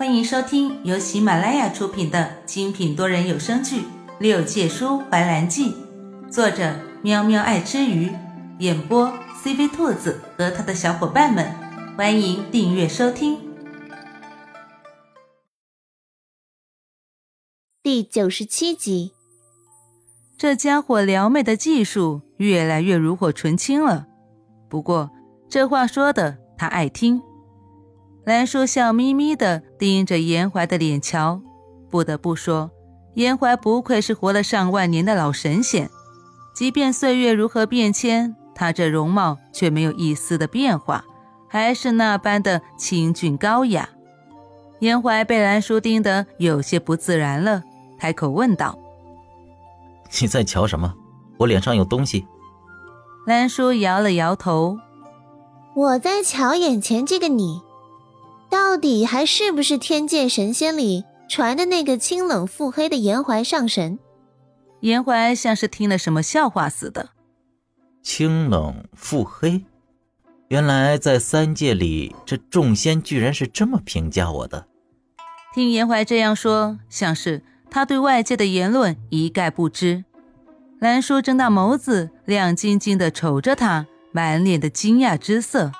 欢迎收听由喜马拉雅出品的精品多人有声剧《六界书怀兰记》，作者喵喵爱吃鱼，演播 CV 兔子和他的小伙伴们。欢迎订阅收听。第九十七集，这家伙撩妹的技术越来越炉火纯青了。不过这话说的他爱听。兰叔笑眯眯地盯着严怀的脸瞧，不得不说，严怀不愧是活了上万年的老神仙。即便岁月如何变迁，他这容貌却没有一丝的变化，还是那般的清俊高雅。严怀被兰叔盯得有些不自然了，开口问道：“你在瞧什么？我脸上有东西？”兰叔摇了摇头：“我在瞧眼前这个你。”到底还是不是天界神仙里传的那个清冷腹黑的颜怀上神？颜怀像是听了什么笑话似的。清冷腹黑，原来在三界里，这众仙居然是这么评价我的。听颜怀这样说，像是他对外界的言论一概不知。兰叔睁大眸子，亮晶晶的瞅着他，满脸的惊讶之色。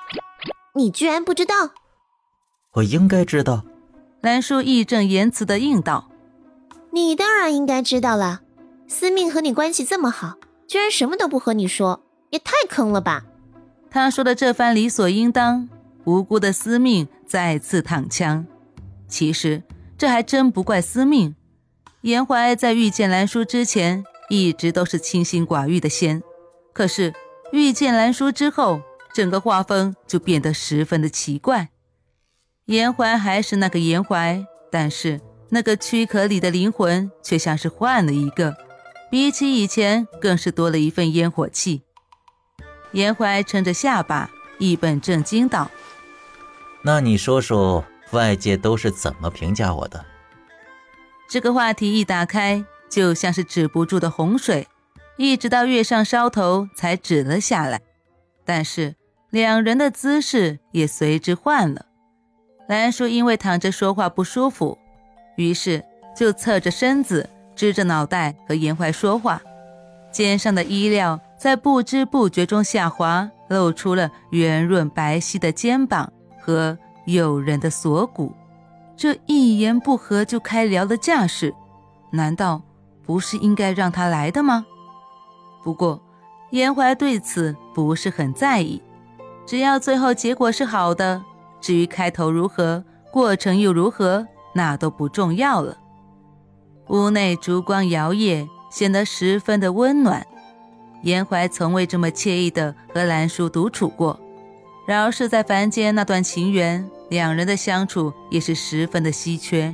你居然不知道？我应该知道，兰叔义正言辞的应道：“你当然应该知道了。司命和你关系这么好，居然什么都不和你说，也太坑了吧！”他说的这番理所应当，无辜的司命再次躺枪。其实这还真不怪司命。严怀在遇见兰叔之前，一直都是清心寡欲的仙，可是遇见兰叔之后，整个画风就变得十分的奇怪。严怀还是那个严怀，但是那个躯壳里的灵魂却像是换了一个，比起以前更是多了一份烟火气。严怀撑着下巴，一本正经道：“那你说说，外界都是怎么评价我的？”这个话题一打开，就像是止不住的洪水，一直到月上梢头才止了下来。但是两人的姿势也随之换了。兰叔因为躺着说话不舒服，于是就侧着身子，支着脑袋和严怀说话。肩上的衣料在不知不觉中下滑，露出了圆润白皙的肩膀和诱人的锁骨。这一言不合就开聊的架势，难道不是应该让他来的吗？不过严怀对此不是很在意，只要最后结果是好的。至于开头如何，过程又如何，那都不重要了。屋内烛光摇曳，显得十分的温暖。严怀从未这么惬意的和兰叔独处过。饶是在凡间那段情缘，两人的相处也是十分的稀缺。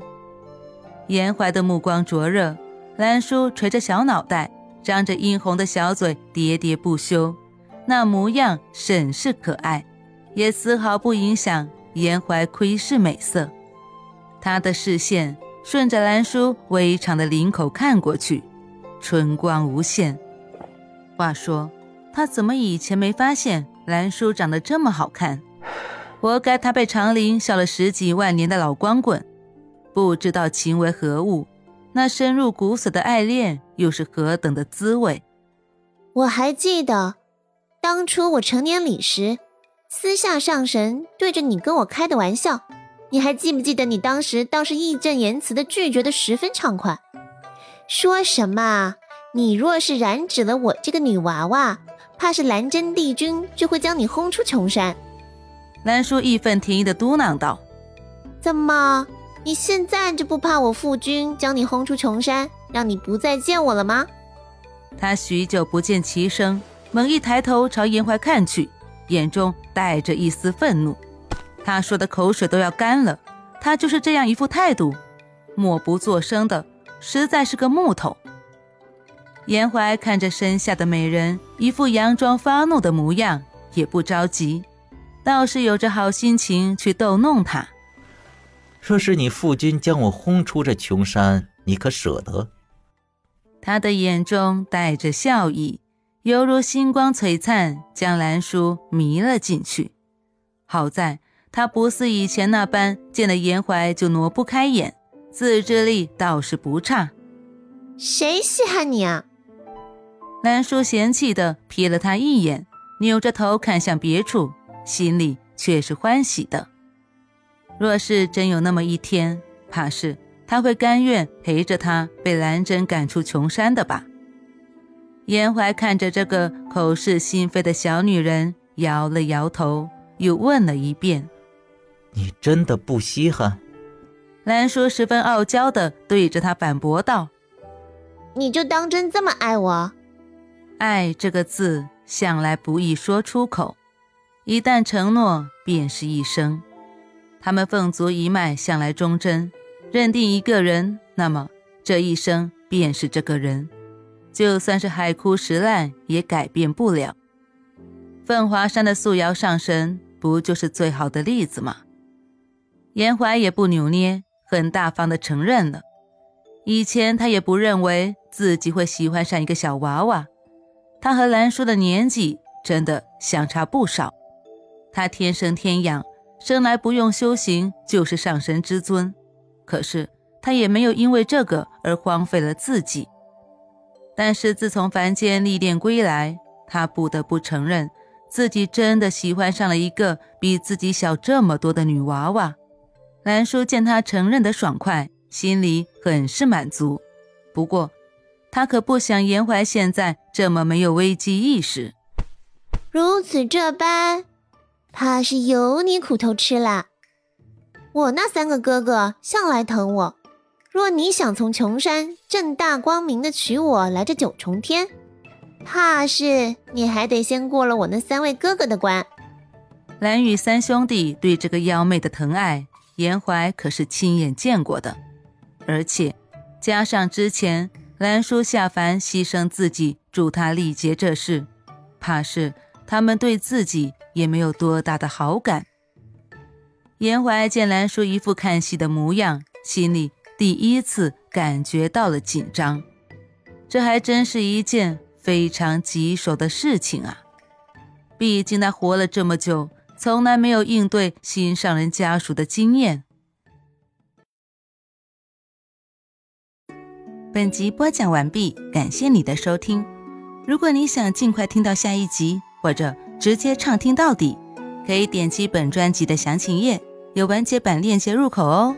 严怀的目光灼热，兰叔垂着小脑袋，张着殷红的小嘴，喋喋不休，那模样甚是可爱，也丝毫不影响。颜怀窥视美色，他的视线顺着兰叔微长的领口看过去，春光无限。话说，他怎么以前没发现兰叔长得这么好看？活该他被长林笑了十几万年的老光棍，不知道情为何物，那深入骨髓的爱恋又是何等的滋味？我还记得，当初我成年礼时。私下上神对着你跟我开的玩笑，你还记不记得？你当时倒是义正言辞的拒绝的十分畅快，说什么？你若是染指了我这个女娃娃，怕是蓝真帝君就会将你轰出琼山。兰叔义愤填膺的嘟囔道：“怎么，你现在就不怕我父君将你轰出琼山，让你不再见我了吗？”他许久不见其声，猛一抬头朝颜怀看去。眼中带着一丝愤怒，他说的口水都要干了。他就是这样一副态度，默不作声的，实在是个木头。严怀看着身下的美人，一副佯装发怒的模样，也不着急，倒是有着好心情去逗弄他。若是你父君将我轰出这穷山，你可舍得？他的眼中带着笑意。犹如星光璀璨，将兰叔迷了进去。好在他不似以前那般见了严怀就挪不开眼，自制力倒是不差。谁稀罕你啊？兰叔嫌弃的瞥了他一眼，扭着头看向别处，心里却是欢喜的。若是真有那么一天，怕是他会甘愿陪着他被兰真赶出穷山的吧？严怀看着这个口是心非的小女人，摇了摇头，又问了一遍：“你真的不稀罕？”兰叔十分傲娇的对着他反驳道：“你就当真这么爱我？爱这个字向来不易说出口，一旦承诺，便是一生。他们凤族一脉向来忠贞，认定一个人，那么这一生便是这个人。”就算是海枯石烂，也改变不了。凤华山的素瑶上神，不就是最好的例子吗？严怀也不扭捏，很大方的承认了。以前他也不认为自己会喜欢上一个小娃娃。他和兰叔的年纪真的相差不少。他天生天养，生来不用修行就是上神之尊。可是他也没有因为这个而荒废了自己。但是自从凡间历练归来，他不得不承认，自己真的喜欢上了一个比自己小这么多的女娃娃。兰叔见他承认的爽快，心里很是满足。不过，他可不想严怀现在这么没有危机意识。如此这般，怕是有你苦头吃了。我那三个哥哥向来疼我。若你想从琼山正大光明的娶我来这九重天，怕是你还得先过了我那三位哥哥的关。蓝雨三兄弟对这个幺妹的疼爱，严怀可是亲眼见过的，而且加上之前兰叔下凡牺牲自己助他力竭这事，怕是他们对自己也没有多大的好感。严怀见兰叔一副看戏的模样，心里。第一次感觉到了紧张，这还真是一件非常棘手的事情啊！毕竟他活了这么久，从来没有应对心上人家属的经验。本集播讲完毕，感谢你的收听。如果你想尽快听到下一集，或者直接畅听到底，可以点击本专辑的详情页，有完结版链接入口哦。